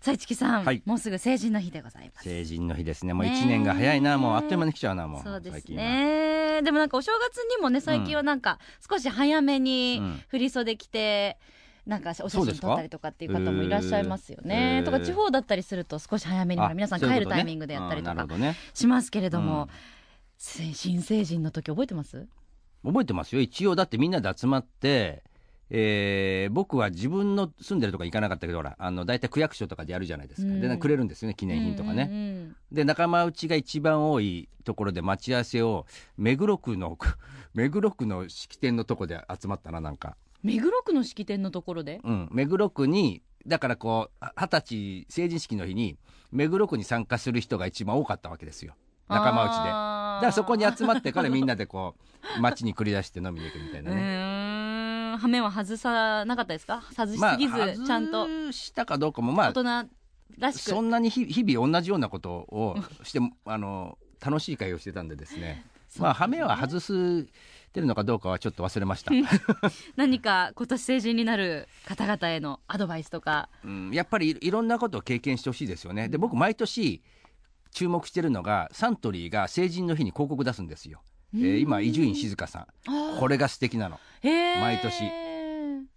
さあ市木さん、はい。もうすぐ成人の日でございます。成人の日ですね。もうねえ。1年が早いな。もうあっという間に来ちゃうなもう。そうですね。でもなんかお正月にもね最近はなんか少し早めにうん。振り袖着て。なんかお写真撮ったりとかっていう方もいらっしゃいますよへね。ー。とか地方だったりすると少し早めに皆さん帰るタイミングでやったりとかしますけれどうん。も、せ新成人の時覚えてます？覚えてますよ。一応だってみんなで集まってえー僕は自分の住んでるとこ行かなかったけどほらあの大体区役所とかでやるじゃないですか、うん。でくれるんですよね記念品とかね、うんうんうん。で仲間内が一番多いところで待ち合わせを目黒区の 目黒区の式典のとこで集まったななんか、目黒区の式典のところで？うん、目黒区にだからこう二十歳成人式の日に目黒区に参加する人が一番多かったわけですよ。仲間内で。だからそこに集まってからみんなでこう 街に繰り出して飲みに行くみたいうなね、ーん羽目は外さなかったですか？外しまあすぎず、ちゃんと。外したかどうかもまあ大人らしく。そんなに日日々同じようなことをして あの楽しい会をしてたんでですね。まあ羽目は外すてるのかどうかはちょっと忘れました、何か今年成人になる方々へのアドバイスとか。うん、やっぱりいいろんなことを経験してほしいですよね。で僕毎年注目してるのがサントリーが成人の日に広告出すんですよ、えー今伊集院静香さん。これが素敵なの。毎年。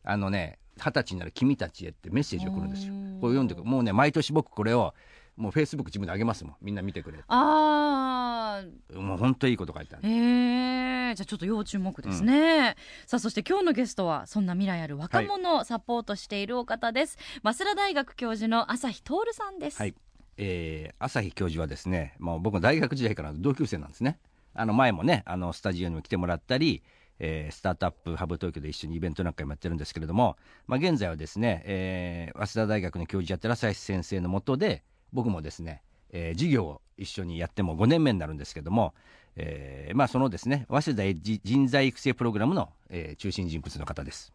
あのね二十歳になる君たちへってメッセージが来るんですよ。うん。これ読んでくもうね毎年僕これをもうフェイスブック自分で上げますもん。みんな見てくれあー。もう本当いいこと書いてある。へえじゃあちょっと要注目ですね、さあそして今日のゲストはそんな未来ある若者をサポートしているお方です、早稲田大学教授の朝日徹さんです、はい、えー、朝日教授はですねもう僕の大学時代からの同級生なんですねあの前もねあのスタジオにも来てもらったり、えースタートアップハブ東京で一緒にイベントなんかもやってるんですけれども、まあ、現在はですね、えー早稲田大学の教授やってる朝日先生のもとで僕もですね、えー授業を一緒にやっても5年目になるんですけども、えーまあ、そのですね早稲田エッジ人材育成プログラムの、えー中心人物の方です。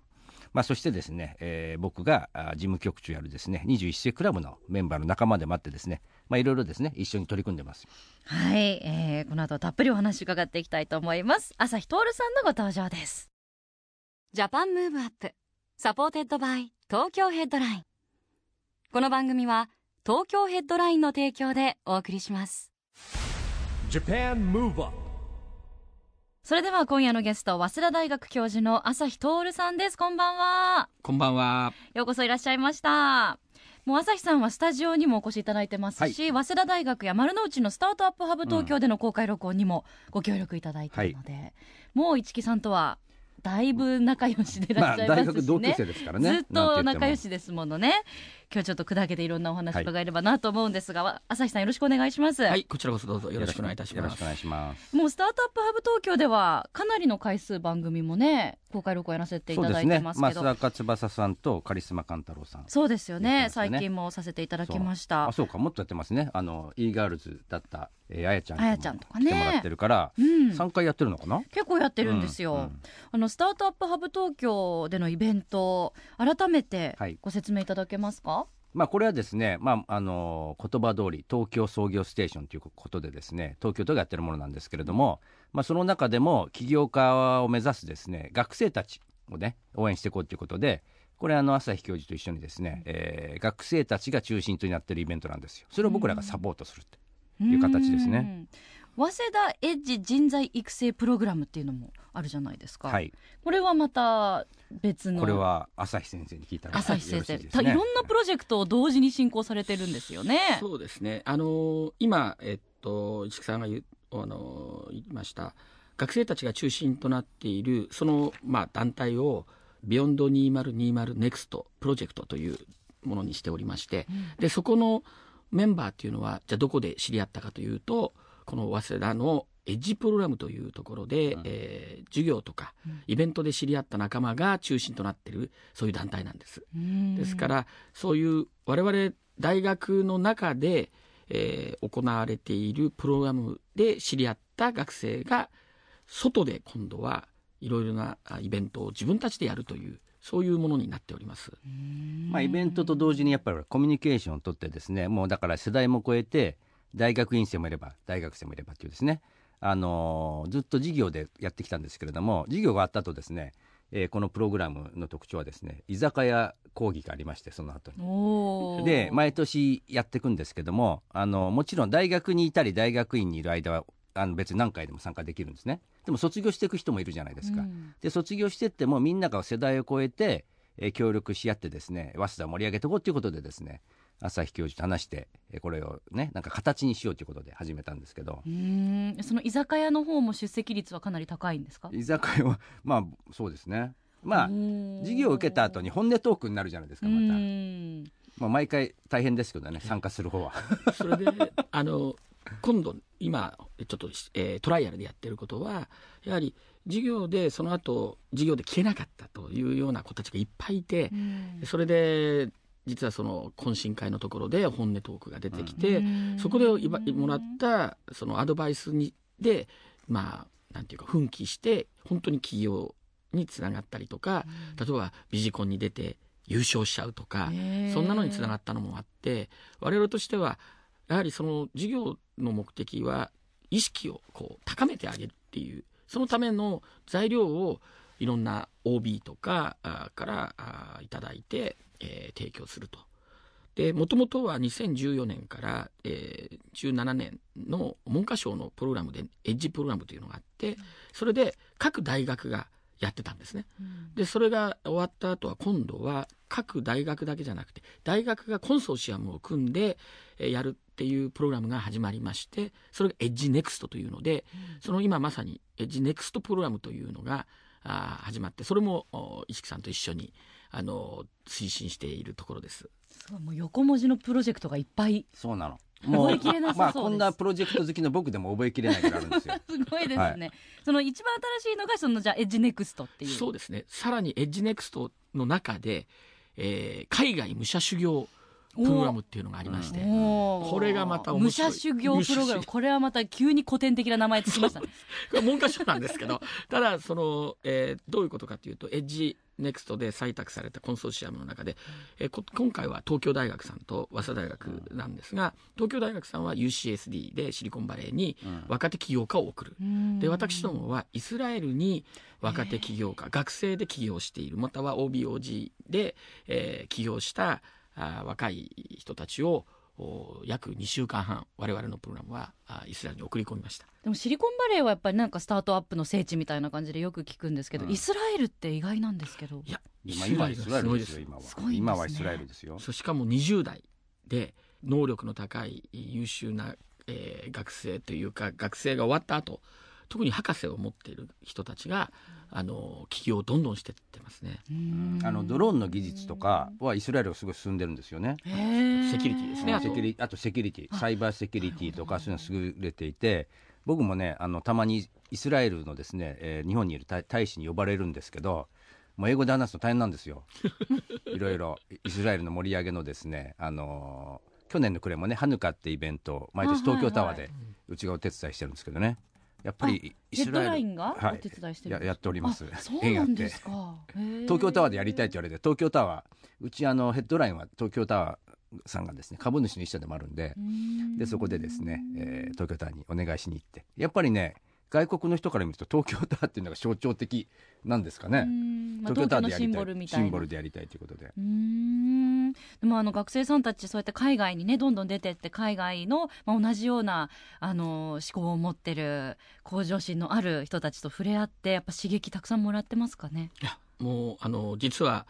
まあ、そしてですね、えー僕が事務局長やるですね21世クラブのメンバーの仲間でもあってですね、まあ、いろいろですね。一緒に取り組んでます。はい、えーこの後たっぷりお話伺っていきたいと思います。朝日徹さんのご登場です。 Japan Move Up supported by 東京ヘッドライン。この番組は東京ヘッドラインの提供でお送りします。それでは今夜のゲスト早稲田大学教授の朝日徹さんです。こんばんは。こんばんは。ようこそいらっしゃいましたもう朝日さんはスタジオにもお越しいただいてますし、早稲田大学や丸の内のスタートアップハブ東京での公開録音にもご協力いただいているので、もう市木さんとはだいぶ仲良しでいらまあっしゃいますし、ね。大学同級生ですからね。ずっと仲良ししですものね今日ちょっと砕けていろんなお話伺えればなと思うんですが、わ朝日さんよろしくお願いします、はい、こちらこそどうぞよろしくお願いいたします。よろしくお。願いします。もうスタートアップハブ東京ではかなりの回数番組もね公開録音やらせていただいてそうですね。ますけど増田翼さんとカリスマ勘太郎さん。そうですよね。ね。最近もさせていただきました。あそうか。もっとやってますね。あの e ガールズだった、えー、あやちゃんあやちゃんとかね。来てもらってるから、うん。3回やってるのかな？結構やってるんですよ、うんうん。あのスタートアップハブ東京でのイベント改めてはい。ご説明いただけますか、まあ、これはですね、まあ、あの言葉通り東京創業ステーションということでですね東京都がやってるものなんですけれども、まあ、その中でも起業家を目指すですね学生たちをね応援していこうということでこれあの朝日教授と一緒にですね、えー学生たちが中心となっているイベントなんですよそれを僕らがサポートするという形ですね。うん早稲田エッジ人材育成プログラムっていうのもあるじゃないですか、はい、これはまた別の。これは朝日先生に聞いたら朝日先生、いですね。ろんなプロジェクトを同時に進行されてるんですよね。そうですね。あの今えっと市木さんが言うあの言いました。学生たちが中心となっているそのまあ団体を beyond 2020 NEXT PROJECT というものにしておりまして、でそこのメンバーっていうのはじゃあどこで知り合ったかというとこの早稲田のエッジプログラムというところで、うんえー授業とかイベントで知り合った仲間が中心となっているそういう団体なんです。ですからそういう我々大学の中で、えー行われているプログラムで知り合った学生が外で今度はいろいろなあイベントを自分たちでやるというそういうものになっております。まあ、イベントと同時にやっぱりコミュニケーションを取ってですねもうだから世代も超えて大学院生もいれば大学生もいればっていうですね、あのーずっと授業でやってきたんですけれども授業があった後ですね、えーこのプログラムの特徴はですね居酒屋講義がありましてその後に。で毎年やっていくんですけどもあのもちろん大学にいたり大学院にいる間はあの別に何回でも参加できるんですね。でも卒業していく人もいるじゃないですか、うん。で卒業してってもみんなが世代を超えて、えー協力し合ってですね早稲田を盛り上げていこうということでですね朝日教授と話してえーこれをねなんか形にしようということで始めたんですけど。うーん。その居酒屋の方も出席率はかなり高いんですか？居酒屋はまあそうですね。まあ授業を受けた後に本音トークになるじゃないですかまた、まあ、毎回大変ですけどね参加する方は。それであの今度今ちょっと、えートライアルでやってることはやはり授業でその後授業で聞けなかったというような子たちがいっぱいいて、それで実はその懇親会のところで本音トークが出てきて、そこでいばもらったそのアドバイスにでまあなんていうか奮起して本当に起業につながったりとか、例えばビジコンに出て優勝しちゃうとか、そんなのにつながったのもあって我々としてはやはりその授業の目的は意識をこう高めてあげるっていうそのための材料をいろんな OB とかあからあいただいて、えー提供すると。でもともとは2014年から、えー17年の文科省のプログラムでエッジプログラムというのがあってそれで各大学がやってたんですね。でそれが終わった後は今度は各大学だけじゃなくて大学がコンソーシアムを組んでえーやるっていうプログラムが始まりましてそれが EDGE-NEXT というので、その今まさに EDGE-NEXT プログラムというのがあー始まってそれもお市木さんと一緒にあの推進しているところです。すごいもう横文字のプロジェクトがいっぱい。そうなの。覚えきれなさそうです。まあこんなプロジェクト好きの僕でも覚えきれないぐらいあるんですよ。すごいですね、はい。その一番新しいのがそのじゃあ EDGE-NEXT っていう。そうですね。さらに EDGE-NEXT の中で、えー海外武者修行プログラムっていうのがありまして、これがまた面白い。武者修行プログラム。これはまた急に古典的な名前つきましたね。これ文科省なんですけど ただその、えーどういうことかというと EDGE-NEXT で採択されたコンソーシアムの中で、えーこ今回は東京大学さんと早稲田大学なんですが東京大学さんは UCSD でシリコンバレーに若手起業家を送る、で私どもはイスラエルに若手起業家学生で起業しているまたは OBOG で、えー起業したあー若い人たちをお約2週間半我々のプログラムはイスラエルに送り込みました。でもシリコンバレーはやっぱりなんかスタートアップの聖地みたいな感じでよく聞くんですけど、うん。イスラエルって意外なんですけど。いや今今イスラエルですよす今は。すごいんですね。今はイスラエルですよ。そうしかも20代で能力の高い優秀な、えー学生というか学生が終わった後特に博士を持っている人たちがあの起業をどんどんしていってますね。あのドローンの技術とかはイスラエルがすごい進んでるんですよね。セキュリティですね。あとセキュリあとセキュリティ。サイバーセキュリティとかそういうの優れていて僕もねあのたまにイスラエルのですね、えー日本にいる大大使に呼ばれるんですけどもう英語で話すと大変なんですよ。いろいろ。イスラエルの盛り上げのですねあのー去年の暮れもねハヌカってイベントを毎年東京タワーでうちがお手伝いしてるんですけどねやっぱりイスラエルラインがはい。お手伝いしてるんですか？ややっております。あそうなんですか。東京タワーでやりたいって言われて東京タワーうちあのヘッドラインは東京タワーさんがですね株主の一社でもあるんででそこでですね、えー東京タワーにお願いしに行って。やっぱりね外国の人から見ると東京タワーっていうのが象徴的なんですかね。ん。まあ東京タワーでやりたい。ボルみたいな。シンボルでやりたいということで。うーんでもあの学生さんたちそうやって海外にねどんどん出てって海外の、まあ、同じようなあの思考を持ってる向上心のある人たちと触れ合ってやっぱ刺激たくさんもらってますかね？いやもうあの実は、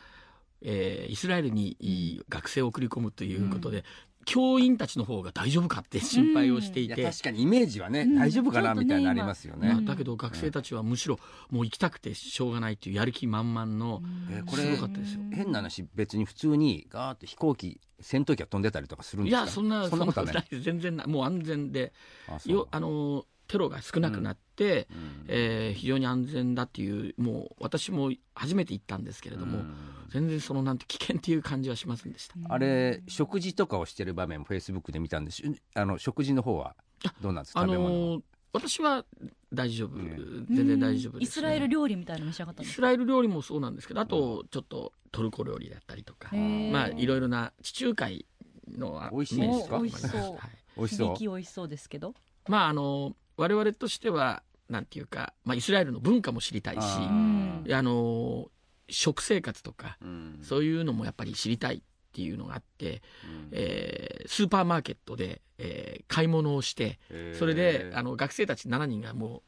えーイスラエルに学生を送り込むということで、教員たちの方が大丈夫かって心配をしていて、いや確かにイメージはね、うん。大丈夫かなねみたいになりますよね、今だけど学生たちはむしろもう行きたくてしょうがないっていうやる気満々の、えーこれすごかったですよ。変な話別に普通にガーって飛行機戦闘機が飛んでたりとかするんですか？いやそんなそんなことはない。い全然ない。もう安全で。あよあのテロが少なくなって、うん。えー非常に安全だっていうもう私も初めて行ったんですけれども、うん。全然そのなんて危険っていう感じはしませんでした。あれ食事とかをしてる場面もフェイスブックで見たんです。あの食事の方はどうなんですか？あ食べ物は。のー私は大丈夫、ね全然大丈夫うん。です、イスラエル料理みたいなの召し上がったイスラエル料理もそうなんですけどあとちょっとトルコ料理だったりとかまあいろいろな地中海の美味しいんですか？お美味しそう。はい。美味しそう。響き美味しそうですけど。まああの我々としてはなんていうか、まあ、イスラエルの文化も知りたいしあの食生活とかうん。そういうのもやっぱり知りたいっていうのがあって、うん。えースーパーマーケットで、えー買い物をしてそれであの学生たち7人がもう、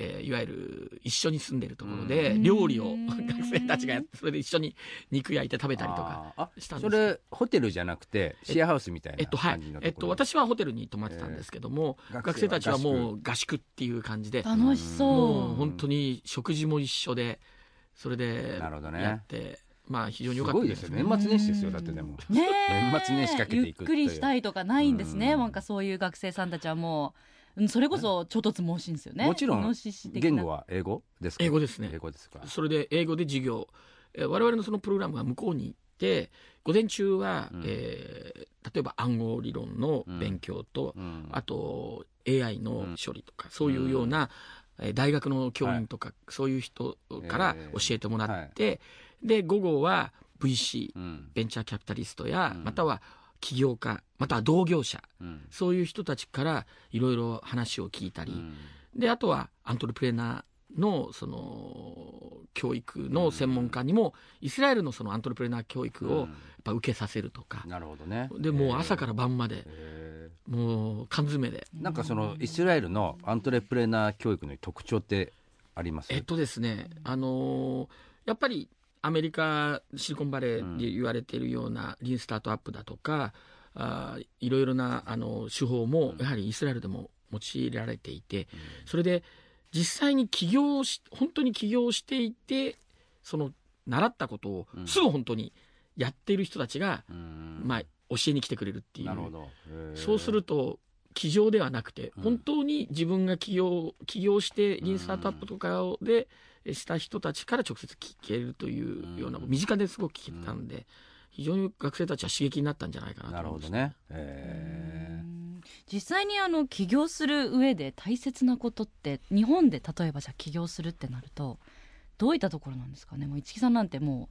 えーいわゆる一緒に住んでるところで、うん。料理をうん 学生たちがやってそれで一緒に肉焼いて食べたりとか。したんです。それホテルじゃなくてシェアハウスみたいなえっとはい。感じのところ？えっと、私はホテルに泊まってたんですけども、えー。学生たちはもう合宿っていう感じで楽しそう。もう本当に食事も一緒でそれでなるほどね。やって、まあ非常にす良かったごいですよね。年末年始ですよだってでも。年末年始かけていくっていう。ゆっくりしたいとかないんですね、うん。なんかそういう学生さんたちはもう。うんそれこそちょっとつ猛進ですよね。もちろん言語は英語ですか？英語ですね。英語ですか？それで英語で授業、えー我々のそのプログラムが向こうに行って午前中は、うん。えー例えば暗号理論の勉強と、うん。あと AI の処理とか、そういうような、えー大学の教員とか、そういう人からえー。教えてもらって、で午後は VC、うん。ベンチャーキャピタリストや、うん。または起業家または同業者うん。そういう人たちからいろいろ話を聞いたり、うん。であとはアントレプレーナーのその教育の専門家にも、イスラエルのそのアントレプレーナー教育をやっぱ受けさせるとか、なるほどね。でもう朝から晩まで、へもう缶詰で、ーなんかそのイスラエルのアントレプレーナー教育の特徴ってあります？えっとですね、あのーやっぱりアメリカシリコンバレーで言われているようなリーンスタートアップだとか、あーいろいろなあの手法もやはりイスラエルでも用いられていて、それで実際に起業し本当に起業していてその習ったことをうん。すぐ本当にやっている人たちが、うん。まあ、教えに来てくれるっていう。なるほど。へー。そうすると起業ではなくて、うん。本当に自分が起業起業してリーンスタートアップとかでした人たちから直接聞けるというような、うん身近ですごく聞けたんで、非常に学生たちは刺激になったんじゃないかなとなる思います。ほどね。へうん。実際にあの起業する上で大切なことって日本で例えばじゃあ起業するってなるとどういったところなんですかね？もう市木さんなんても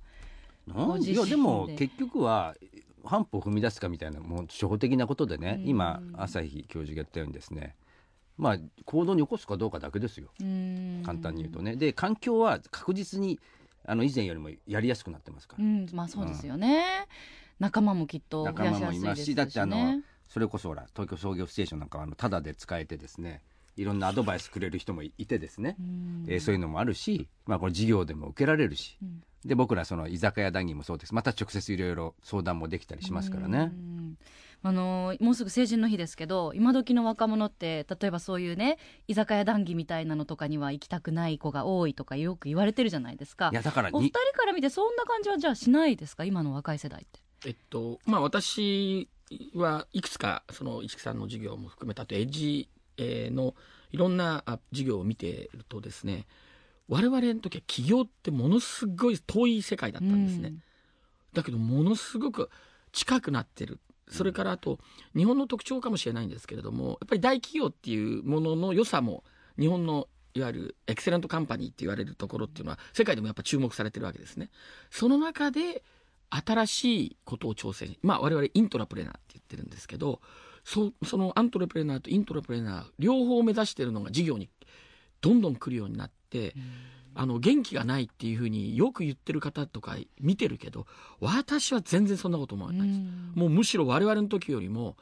ーなん？ご自身で。いやでも結局は半歩踏み出すかみたいなもう初歩的なことでねうん。今朝日教授が言ったようにですねまあ行動に起こすかどうかだけですよ。ううん。簡単に言うとね。で環境は確実にあの以前よりもやりやすくなってますから。うんまあそうですよね、仲間もきっと増仲間もいやしやすいですしますしだってあのねそれこそほら東京創業ステーションなんかはあのタダで使えてですねいろんなアドバイスくれる人もいてですね、うん。えーそういうのもあるし、まあ、これ事業でも受けられるし、うん。で僕らその居酒屋談義もそうです。また直接いろいろ相談もできたりしますからね。う。んあのもうすぐ成人の日ですけど今時の若者って例えばそういうね居酒屋談義みたいなのとかには行きたくない子が多いとかよく言われてるじゃないですかいやだからお二に人から見てそんな感じはじゃあしないですか？今の若い世代って。えっとまあ、私はいくつかその市木さんの授業も含めたあとエッジえーのいろんなあ授業を見てるとですね我々の時は起業ってものすごい遠い世界だったんですね。だけどものすごく近くなってるそれからあと日本の特徴かもしれないんですけれどもやっぱり大企業っていうものの良さも日本のいわゆるエクセレントカンパニーって言われるところっていうのは世界でもやっぱ注目されてるわけですね。その中で新しいことを挑戦まあ我々イントラプレーナーって言ってるんですけどそそのアントレプレーナーとイントラプレーナー両方目指してるのが事業にどんどん来るようになって、あの元気がないっていうふうによく言ってる方とか見てるけど私は全然そんなこと思わないです、もうむしろ我々の時よりも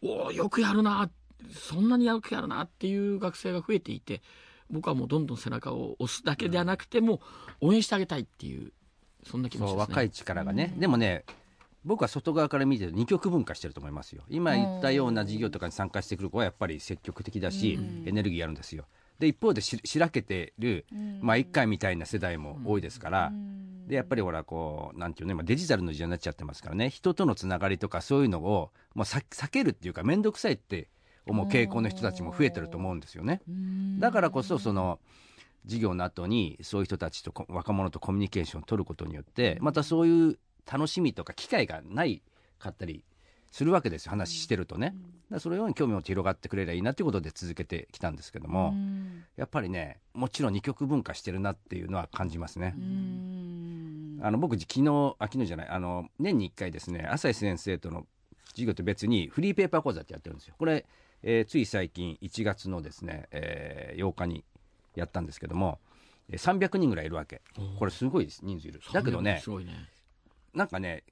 おーよくやるなそんなによくやるなっていう学生が増えていて僕はもうどんどん背中を押すだけではなくても応援してあげたいっていうそんな気持ちですね。そう若い力がね、でもね僕は外側から見てる二極分化してると思いますよ。今言ったような事業とかに参加してくる子はやっぱり積極的だし、エネルギーあるんですよで一方でししらけてる、まあ一回みたいな世代も多いですから、でやっぱりほらこうなんていうの今デジタルの時代になっちゃってますからね。人とのつながりとかそういうのをもうさ避けるっていうか面倒くさいって思う傾向の人たちも増えてると思うんですよね。だからこそその授業の後にそういう人たちとこ若者とコミュニケーションを取ることによってまたそういう楽しみとか機会がないかったりするわけですよ話してるとね。だからそれように興味を広がってくれればいいなということで続けてきたんですけども、やっぱりねもちろん二極分化してるなっていうのは感じますね。あの僕昨日あ昨日じゃないあの年に1回ですね朝日先生との授業と別にフリーペーパー講座ってやってるんですよ。これ、えーつい最近1月のですね、えー8日にやったんですけども、えー300人ぐらいいるわけ。これすごいです人数いる。だけどねすごいねなんかね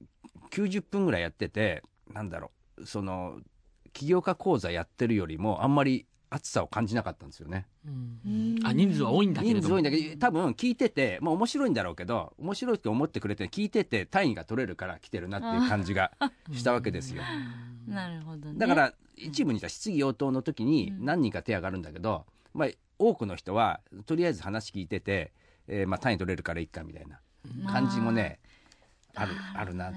90分ぐらいやっててなんだろうその起業家講座やってるよりもあんまり熱さを感じなかったんですよね。あ人数は多いんだけれども人数多いんだけど多分聞いてて、まあ、面白いんだろうけど面白いって思ってくれて聞いてて単位が取れるから来てるなっていう感じが したわけですよ。なるほどねだから一部にした質疑応答の時に何人か手上がるんだけど、まあ、多くの人はとりあえず話聞いてて、えーまあ、単位取れるからいいかみたいな感じもね、あるあるな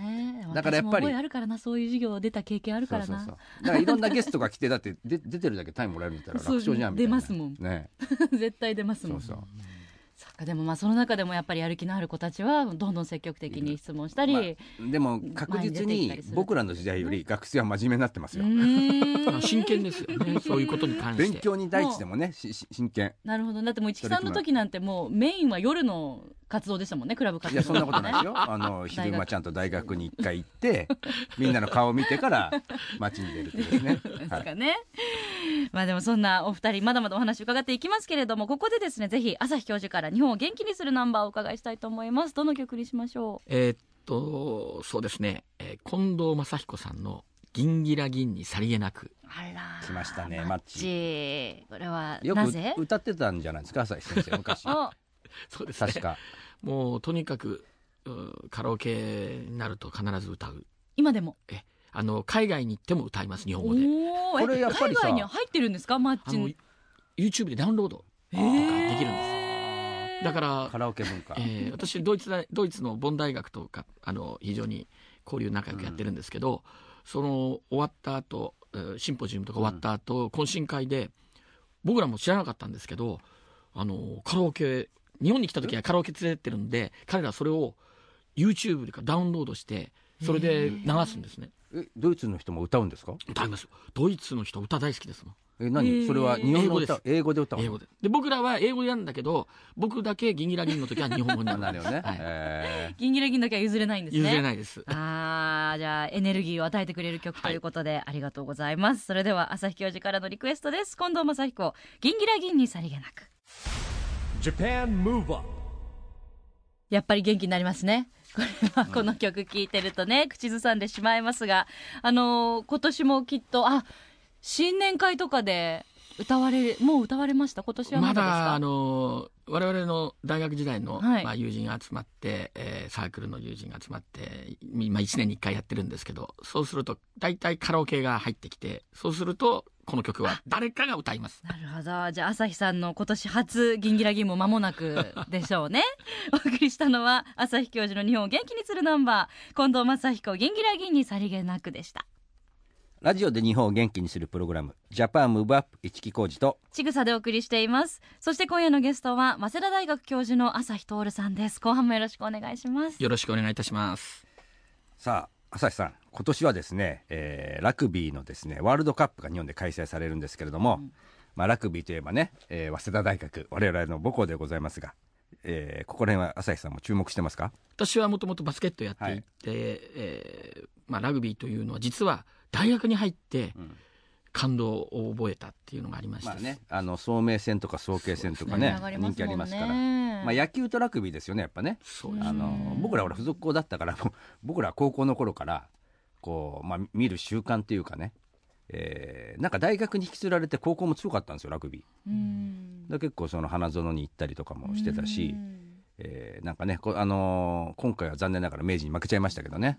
だからやっぱりあるからなそういう授業出た経験あるからな。そうそうそう。だからいろんなゲストが来てだってで出てるだけ単位もらえるんだったら楽勝じゃんみたい。なそう出ますもん。ね。絶対出ますもそうんそう。そっかでもまあその中でもやっぱりやる気のある子たちはどんどん積極的に質問したり、まあでも確実前に僕らの時代より学生は真面目になってますうよ真剣ですよね。そういうことに関して。勉強に第一でもねしし真剣。なるほど。だってもう市木さんの時なんてもうメインは夜の活動でしたもんねクラブ活動。いやそんなことないですよ。あの昼間ちゃんと大学に一回行ってみんなの顔を見てから街に出るっていうですね。ですはいかね。まあでもそんなお二人まだまだお話伺っていきますけれどもここでですねぜひ朝日教授から日本を元気にするナンバーをお伺いしたいと思います。どの曲にしましょえーっとそうですね、えー近藤正彦さんの「銀ギラ銀にさりげなく。うあら来ましたねマッマッチ。これはよくなぜ？歌ってたんじゃないですか朝日先生昔。あ そうですね。確か。もうとにかくうカラオケになると必ず歌う。今でも？えあの海外に行っても歌います日本語で。おおこれやっぱりさ海外には入ってるんですか？マッあのチに YouTube でダウンロードとかできるんです。だからカラオケ文化。えー私ドイツ大ドイツのボン大学とかあの非常に交流仲良くやってるんですけど、その終わった後、えーシンポジウムとか終わった後、懇親会で僕らも知らなかったんですけどあのカラオケ日本に来た時はカラオケ連れてってるんで彼らはそれを YouTube でかダウンロードしてそれで流すんですね。えドイツの人も歌うんですか？歌いますよ。ドイツの人歌大好きですもん。え何？それは日本の歌？英語で歌うの？英語でで僕らは英語でやるんだけど僕だけギンギラギンの時は日本語になあるなるほどね、はい。えギンギラギンだけは譲れないんですね。譲れないです。あーじゃあエネルギーを与えてくれる曲ということで、ありがとうございます。それでは朝日教授からのリクエストです。近藤正彦ギンギラギンにさりげなくやっぱり元気になりますね。これはこの曲聴いてるとね、口ずさんでしまいますが、あのー今年もきっと、あ、新年会とかで歌われ、もう歌われました？今年はままだですか？だあの我々の大学時代の、はい。まあ、友人が集まって、えーサークルの友人が集まって今1年に1回やってるんですけどそうすると大体カラオケが入ってきてそうするとこの曲は誰かが歌います。なるほど。じゃあ、朝日さんの今年初ギンギラギンも間もなく でしょうね。お送りしたのは、朝日教授の日本を元気にするナンバー、近藤正彦ギンギラギンにさりげなくでした。ラジオで日本を元気にするプログラムジャパンムーブアップ一木工事とちぐさでお送りしています。そして今夜のゲストは、早稲田大学教授の朝日徹さんです。後半もよろしくお願いします。よろしくお願いいたします。さあ朝日さん今年はですね、えーラグビーのですねワールドカップが日本で開催されるんですけれども、まあ、ラグビーといえばね、えー早稲田大学我々の母校でございますが、えーここら辺は朝日さんも注目してますか？私はもともとバスケットやっていて、えーまあ、ラグビーというのは実は大学に入って感動を覚えたっていうのがありまして、まあねあの聡明戦とか早慶戦とかね盛り上がります人気ありますから、まあ、野球とラグビーですよねやっぱね。あの僕らほら付属校だったから僕ら高校の頃からこう、まあ、見る習慣っていうかね、えーなんか大学に引きずられて高校も強かったんですよラグビー。うん。で結構その花園に行ったりとかもしてたし、えーなんかねこあのー今回は残念ながら明治に負けちゃいましたけどね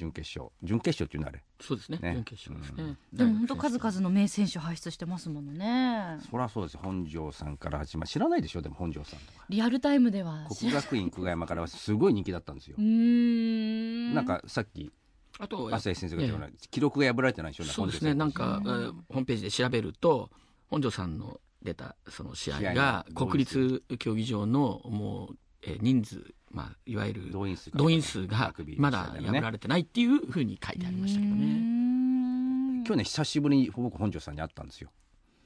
準決勝。準決勝っていうのはあれ？そうですね。ね。準決勝ですね、でも本当数々の名選手輩出してますものね。そりゃそうですよ。本庄さんから始まる。知らないでしょ？でも本庄さんとか。リアルタイムでは。国学院久我山からはすごい人気だったんですよ。うーん。なんかさっきあと朝日先生が言ったような、記録が破られてないでしょ？そうですね。なんか、えーホームページで調べると本庄さんの出たその試合がが国立競技場のもう、えー人数、まあ、いわゆる動員数が動員数がまだ破られてないっていうふうに書いてありましたけどね。ね去年久しぶりに僕本庄さんに会ったんですよ。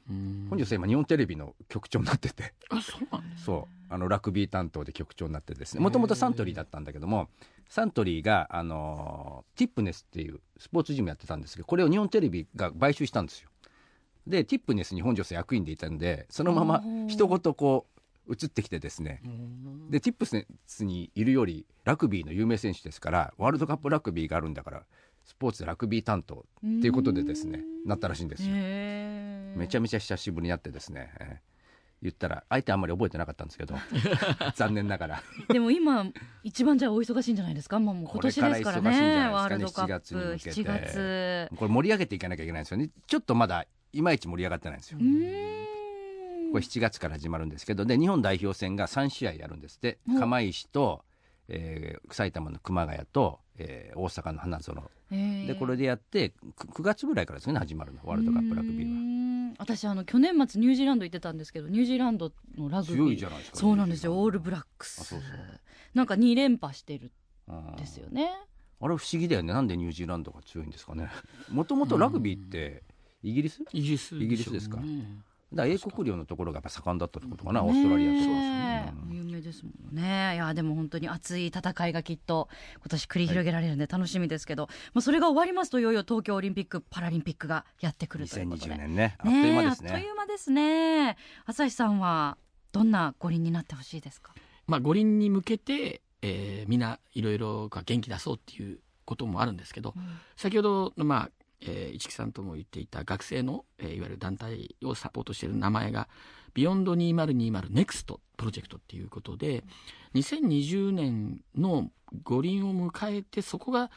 うん。本庄さん今日本テレビの局長になってて。あそうなんですそう。あのラグビー担当で局長になってですね。もともとサントリーだったんだけどもサントリーがあのティップネスっていうスポーツジムやってたんですけどこれを日本テレビが買収したんですよ。でティップネスに本庄さん役員でいたんでそのまま一言こう移ってきてですね。うん。でティップネスにいるよりラグビーの有名選手ですからワールドカップラグビーがあるんだからスポーツでラグビー担当っていうことでですねなったらしいんですよ。めちゃめめちゃ久しぶりに会ってですね、えー言ったら相手あんまり覚えてなかったんですけど 残念ながら。でも今一番じゃあお忙しいんじゃないですか？もうもう今年ですからこれから忙しいんじゃねないワールドですかねカップ7月に7向けて。月。これ盛り上げていかなきゃいけないんですよね。ちょっとまだいまいち盛り上がってないんですよこれ7月から始まるんですけどで日本代表戦が3試合やるんですって。うん。釜石と、えー埼玉の熊谷と、えー大阪の花園。でこれでやってく 9, 月ぐらいからですね始まるのワールドカップラグビーは。私あの去年末ニュージーランド行ってたんですけどニュージーランドのラグビー。強いじゃないですかそうなんですよオールブラックス。あそうそう。なんか2連覇してるですよね。あれ不思議だよねなんでニュージーランドが強いんですかね。もともとラグビーってイギリス？イギリスイギリスですか？だから英国領のところがやっぱ盛んだったってことかな、オーストラリアとか、ね。え。うん有名ですもんね。いやでも本当に熱い戦いがきっと今年繰り広げられるんで楽しみですけど、まあ、それが終わりますといよいよ東京オリンピック・パラリンピックがやってくるということで。2020年ね。あっという間ですね。えあっとねいう間ですね。朝日さんはどんな五輪になってほしいですか？まあ、五輪に向けて、えーみんないろいろが元気出そうっていうこともあるんですけど先ほどの、まあえー市木さんとも言っていた学生の、えーいわゆる団体をサポートしている名前が beyond 2020 NEXT PROJECT っていうことで2020年の五輪を迎えてそこが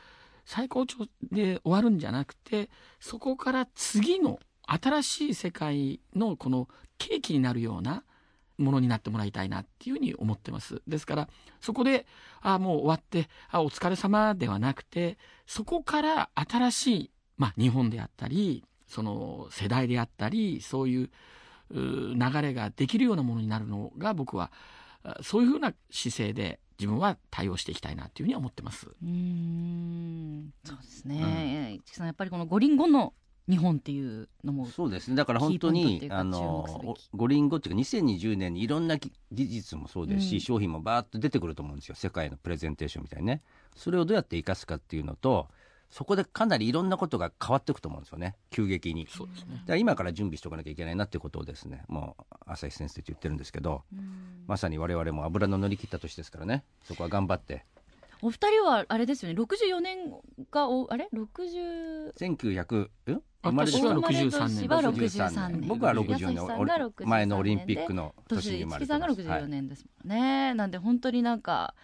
最高潮で終わるんじゃなくてそこから次の新しい世界のこの契機になるようなものになってもらいたいなっていうふうに思ってます。ですから、そこで、あもう終わって、あお疲れ様ではなくて、そこから新しい、まあ日本であったり、その世代であったり、そういう流れができるようなものになるのが僕は、あそういうふうな姿勢で自分は対応していきたいなというふうには思ってます。うーん。そうですね、市木さんやっぱりこの五輪後の日本っていうのもそうですね。だから本当にあの五輪後っていうか2020年にいろんな技技術もそうですし、うん。商品もバーッと出てくると思うんですよ。世界のプレゼンテーションみたいにね。それをどうやって生かすかっていうのとそこでかなりいろんなことが変わっていくと思うんですよね。急激に。そうですね。だ。から今から準備しておかなきゃいけないなっていうことをですねもう朝日先生と言ってるんですけどうん。まさに我々も油の乗り切った年ですからね。そこは頑張って。お二人はあれですよね。64年がおあれ？60 1900ん私生まれですかはお生まれ63年。年。は63年。僕は60年。安さんが63年前のオリンピックの年に生まれてさんが64ますはい年ですもんね、なんで本当になんか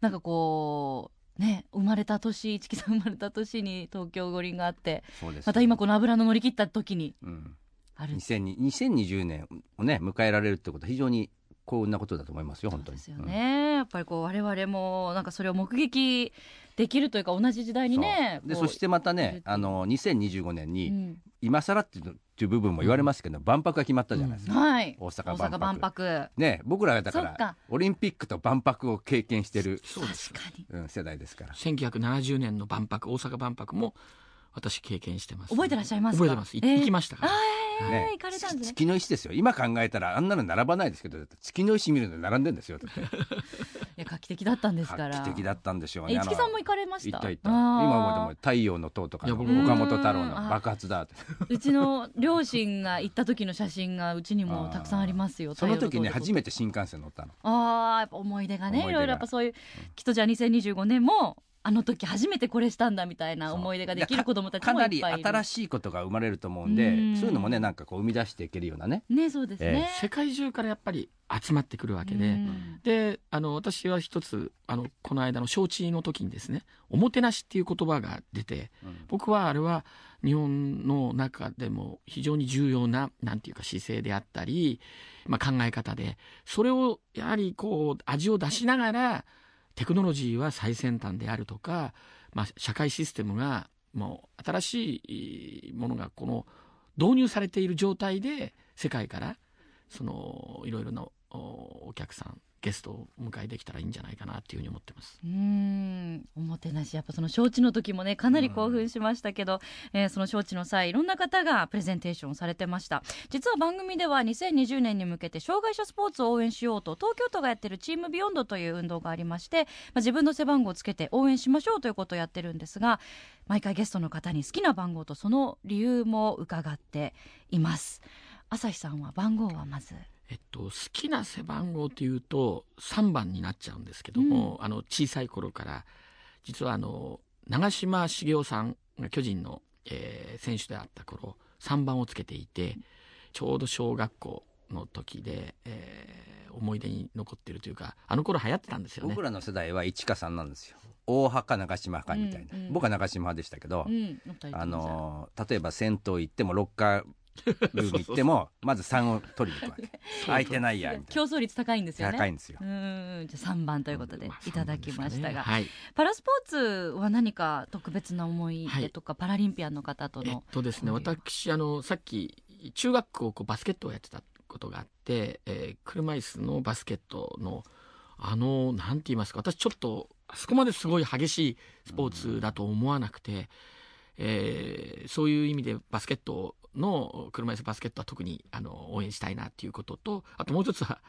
なんかこうね生まれた年市木さん生まれた年に東京五輪があってそうですまた今この油の乗り切った時にうん。ある。2020 2020年をね迎えられるってことは非常に幸運なことだと思いますよ本当に。そうですよね、やっぱりこう我々もなんかそれを目撃できるというか同じ時代にねそう。でそしてまたねあの2025年うにん今更っていうのっていう部分も言われますけど、万博が決まったじゃないですか、はい。大阪大万博。阪万博。ね僕らがだからオリンピックと万博を経験してる、そうです。確かに。うん、世代ですから。1970年の万博、大阪万博も私経験してます。覚えてらっしゃいますか？覚えてます。行きましたから。ね行かれたんですね。月の石ですよ。今考えたらあんなの並ばないですけど月の石見るの並んでんですよ。いや画期的だったんですから。画期的だったんでしょうねえあの市木さんも行かれました？行った行った。あー。今思っても太陽の塔とかのいや僕も。岡本太郎の爆発だって。うちの両親が行った時の写真がうちにもたくさんありますよ。その時ね初めめて新幹線乗ったの。ああやっぱ思い出がねいろいろやっぱそういうきっとじゃあ2025年もあの時初めてこれしたんだみたいな思い出ができる子供たちかないりもっぱいいる。新しいことが生まれると思うんでうん。そういうのもねなんかこう生み出していけるようなね。ねそうですね、世界中からやっぱり集まってくるわけで、うん。であの私は一つあのこの間の招致の時にですねおもてなしっていう言葉が出て僕はあれは日本の中でも非常に重要ななんていうか姿勢であったり、まあ、考え方でそれをやはりこう味を出しながらテクノロジーは最先端であるとかまあ、社会システムがもう新しいものがこの導入されている状態で世界からそのいろいろなおお客さんゲストをお迎えできたらいいんじゃないかなっていうふうに思ってます。うん。おもてなし。やっぱその招致の時もねかなり興奮しましたけど、えーその招致の際いろんな方がプレゼンテーションされてました。実は番組では2020年に向けて障害者スポーツを応援しようと東京都がやってるチームビヨンドという運動がありまして、まあ、自分の背番号をつけて応援しましょうということをやってるんですが毎回ゲストの方に好きな番号とその理由も伺っています。朝日さんは番号はまず？えっと、好きな背番号というと3番になっちゃうんですけども、あの小さい頃から実はあの長嶋茂雄さんが巨人の、えー選手であった頃3番をつけていてちょうど小学校の時で、えー思い出に残ってるというかあの頃流行ってたんですよね。僕。らの世代は1か3なんですよ。大派か長島派みたいな、うんうん僕は長島派でしたけど、うんあのー例えば銭湯行ってもロッカールーム行ってもまず3を取りに行くわけ。空いてないやみたい競争率高いんですよね。な高いんですよ。うーん。じゃあ3番ということでまあいただきましたが、はい、パラスポーツは何か特別な思い出とか、パラリンピアンの方とえっの、とですね私あのさっき中学校こうバスケットをやってたことがあって、えー車椅子のバスケットのあのなんて言いますか私ちょっとあそこまですごい激しいスポーツだと思わなくて、えーそういう意味でバスケットの車椅子バスケットは特にあの応援したいなっていうこととあともう一つは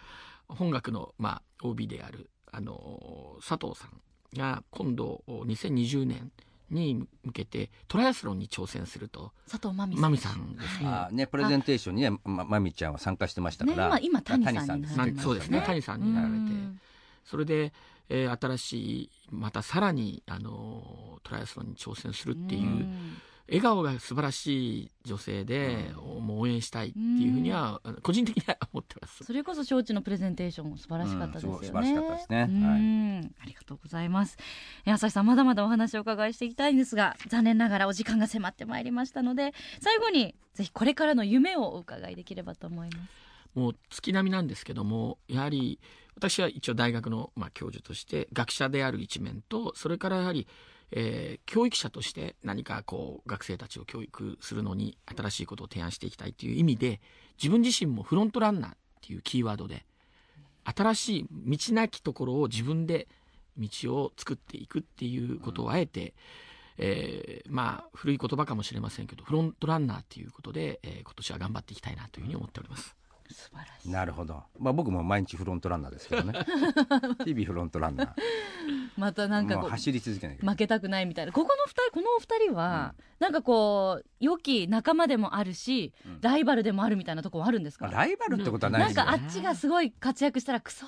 本学の、まあ、OB であるあの佐藤さんが今度2020年に向けてトライアスロンに挑戦すると佐藤真美さん。ですね。あーねプレゼンテーションにねままみちゃんは参加してましたから、ね今今谷さんにですなりましたねそうですね谷さんになられて。うん。それで、えー新しいまたさらに、あのートライアスロンに挑戦するっていう、ん笑顔が素晴らしい女性で、もう応援したいっていうふうには、個人的には思ってます。それこそ招致のプレゼンテーション素晴らしかったですよね、素晴らしかったですね。はい。うんありがとうございます。え朝日さんまだまだお話をお伺いしていきたいんですが残念ながらお時間が迫ってまいりましたので最後にぜひこれからの夢をお伺いできればと思います。もう月並みなんですけどもやはり私は一応大学の、まあ、教授として学者である一面とそれからやはり、えー教育者として何かこう学生たちを教育するのに新しいことを提案していきたいという意味で自分自身もフロントランナーっていうキーワードで新しい道なきところを自分で道を作っていくっていうことをあえて、えーまあ古い言葉かもしれませんけどフロントランナーっていうことで、えー今年は頑張っていきたいなというふうに思っております。素晴らしい。なるほど、まあ、僕も毎日フロントランナーですけどね。日々フロントランナー。またなんかこう走り続けない負けたくないみたいな。ここの二人このお二人は、なんかこう良き仲間でもあるし、うん。ライバルでもあるみたいなところはあるんですか、まあライバルってことはないなんですよかあっちがすごい活躍したらクソ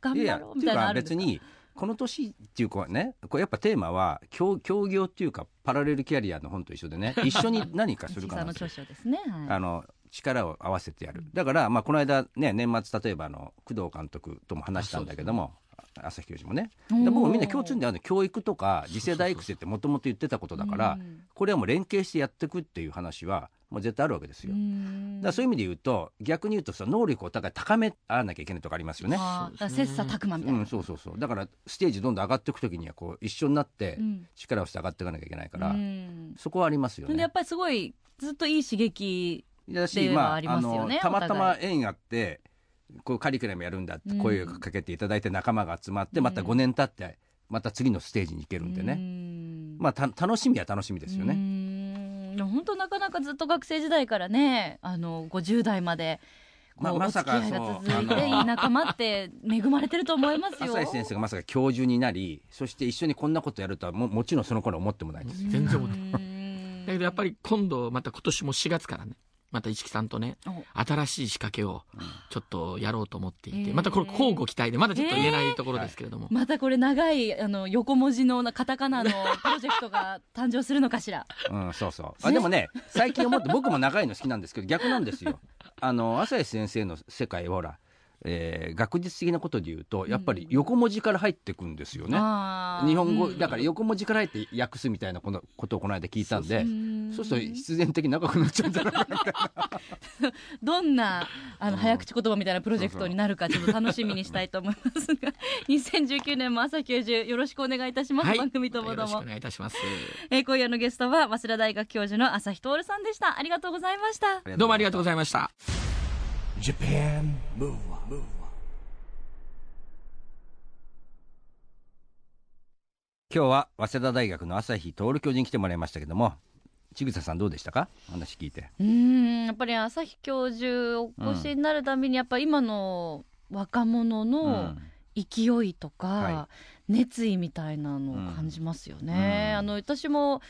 頑張ろうみたいなのあるんですか？い別にこの年っていうかねこれやっぱテーマは協協業っていうかパラレルキャリアの本と一緒でね一緒に何かするかな んですよ著書ですね、はい。あの力を合わせてやる。だから、まあ、この間、ね、年末例えばあの工藤監督とも話したんだけども朝日教授もね。僕みんな共通であるの教育とか次世代育成ってもともと言ってたことだからうん。これはもう連携してやっていくっていう話はもう絶対あるわけですよ。うだんからそういう意味で言うと逆に言うとさ能力をお互い高め合わなきゃいけないとかありますよね。切磋琢磨みたいうな、ん、そうそうそう。だからステージどんどん上がっていく時にはこう一緒になってうん力をして上がっていかなきゃいけないから、うん。そこはありますよね。でやっ。ぱりすごいずっといい刺激だし、まあ、あのたまたま縁あってこうカリキュラムやるんだってうん。声をかけていただいて仲間が集まってうん。また5年経ってまた次のステージに行けるんでね、ねまあた楽しみは楽しみですよね。本当なかなかずっと学生時代からねあの50代までこうままさかお付き合いが続いそのていい仲間って恵まれてると思いますよ。浅井先生がまさか教授になりそして一緒にこんなことやるとはももちろんその頃思ってもないですよ。全然思ってない。だけどやっぱり今度また今年も4月からねまた市木さんとねお。新しい仕掛けをちょっとやろうと思っていて、またこれ交互期待でまだちょっと言えないところですけれども、またこれ長いあの横文字のカタカナのプロジェクトが誕生するのかしら？うん、そうそう。あでもね最近思って僕も長いの好きなんですけど逆なんですよ。あの浅井先生の世界はほらえー学術的なことで言うとやっぱり横文字から入ってくんですよね。あー。日本語うん。だから横文字から入って訳すみたいなこのことをこの間聞いたんでうん。そうすると必然的に長くなっちゃうんじゃな。いかなどんなあのうん。早口言葉みたいなプロジェクトになるかちょっと楽しみにしたいと思いますが 2019年も朝日教授よろしくお願いいたします、はい。番組とも。よろしくおども、願いいたします。えー今夜のゲストは早稲田大学教授の朝日徹さんでした。ありがとうございました。どうもありがとうごいざいました Japan Move Up, 今日は早稲田大学の朝日徹教授に来てもらいましたけども千草さんどうでしたか？話聞いて。うーんやっぱり朝日教授お越しになるたびにやっぱ今の若者の勢いとか、は熱意みたいなのを感じますよね、うん。あの私も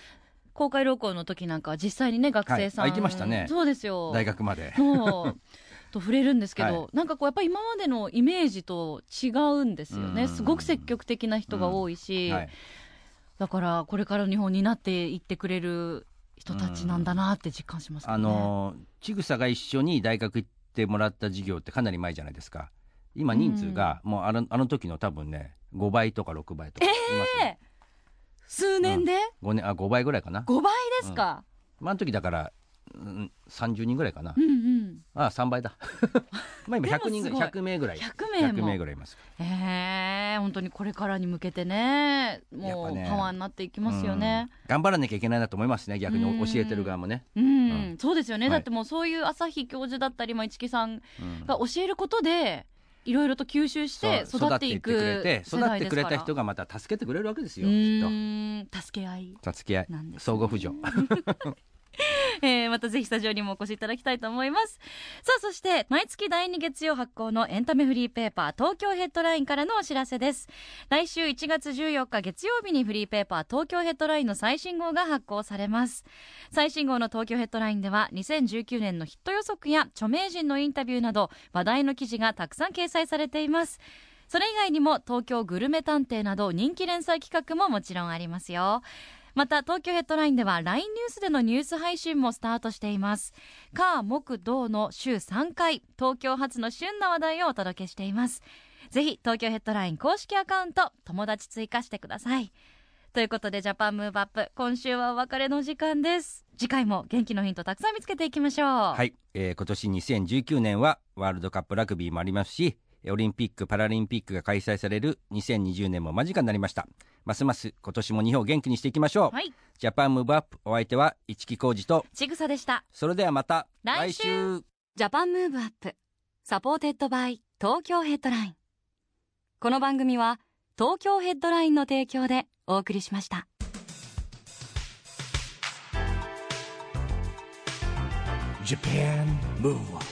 公開録音の時なんかは実際にね学生さん、はい。あ行きましたね。そうですよ。大学まで。そう と触れるんですけど、はなんかこうやっぱり今までのイメージと違うんですよね、うん。すごく積極的な人が多いし、はい。だからこれからの日本になっていってくれる人たちなんだなって実感しますね。あの千草が一緒に大学行ってもらった授業ってかなり前じゃないですか。今人数がもうあのあの時の多分ね5倍とか6倍とか。いますよ、数年で？5年あ5倍ぐらいかな、5倍ですか、まあ、あの時だから、うん、30人ぐらいかな、うん、うん。あ3倍だ。まあ今100人ぐらいでもすごい100名ぐらい。100名も。100名ぐらいいます。ええ本当にこれからに向けてね。もうね。パワーになっていきますよね。うん。頑張らなきゃいけないなと思いますね逆うん。に教えてる側もね、うん、うん。そうですよね、はい。だってもうそういう朝日教授だったり、まあ、市木さんうん。が教えることでいろいろと吸収して育っていく育ってくれた人がまた助けてくれるわけですうよきっーん。助け合い、と助け合い。相互扶助 えーまたぜひスタジオにもお越しいただきたいと思います。さあそして毎月第2月曜発行のエンタメフリーペーパー東京ヘッドラインからのお知らせです。来週1月14日月曜日にフリーペーパー東京ヘッドラインの最新号が発行されます。最新号の東京ヘッドラインでは2019年のヒット予測や著名人のインタビューなど話題の記事がたくさん掲載されています。それ以外にも東京グルメ探偵など人気連載企画ももちろんありますよ。また東京ヘッドラインでは LINE ニュースでのニュース配信もスタートしています。火木土の週3回東京発の旬な話題をお届けしています。ぜひ東京ヘッドライン公式アカウント友達追加してください。ということでジャパンムーブアップ今週はお別れの時間です。次回も元気のヒントたくさん見つけていきましょう。はい、えー今年2019年はワールドカップラグビーもありますしオリンピック・パラリンピックが開催される2020年も間近になりました。ますます今年も日本を元気にしていきましょう、はい。 Japan Move Up お相手は市木浩二とちぐさでした。それではまた来週。 Japan Move Up supported by 東京ヘッドライン。この番組は東京ヘッドラインの提供でお送りしました。Japan Move Up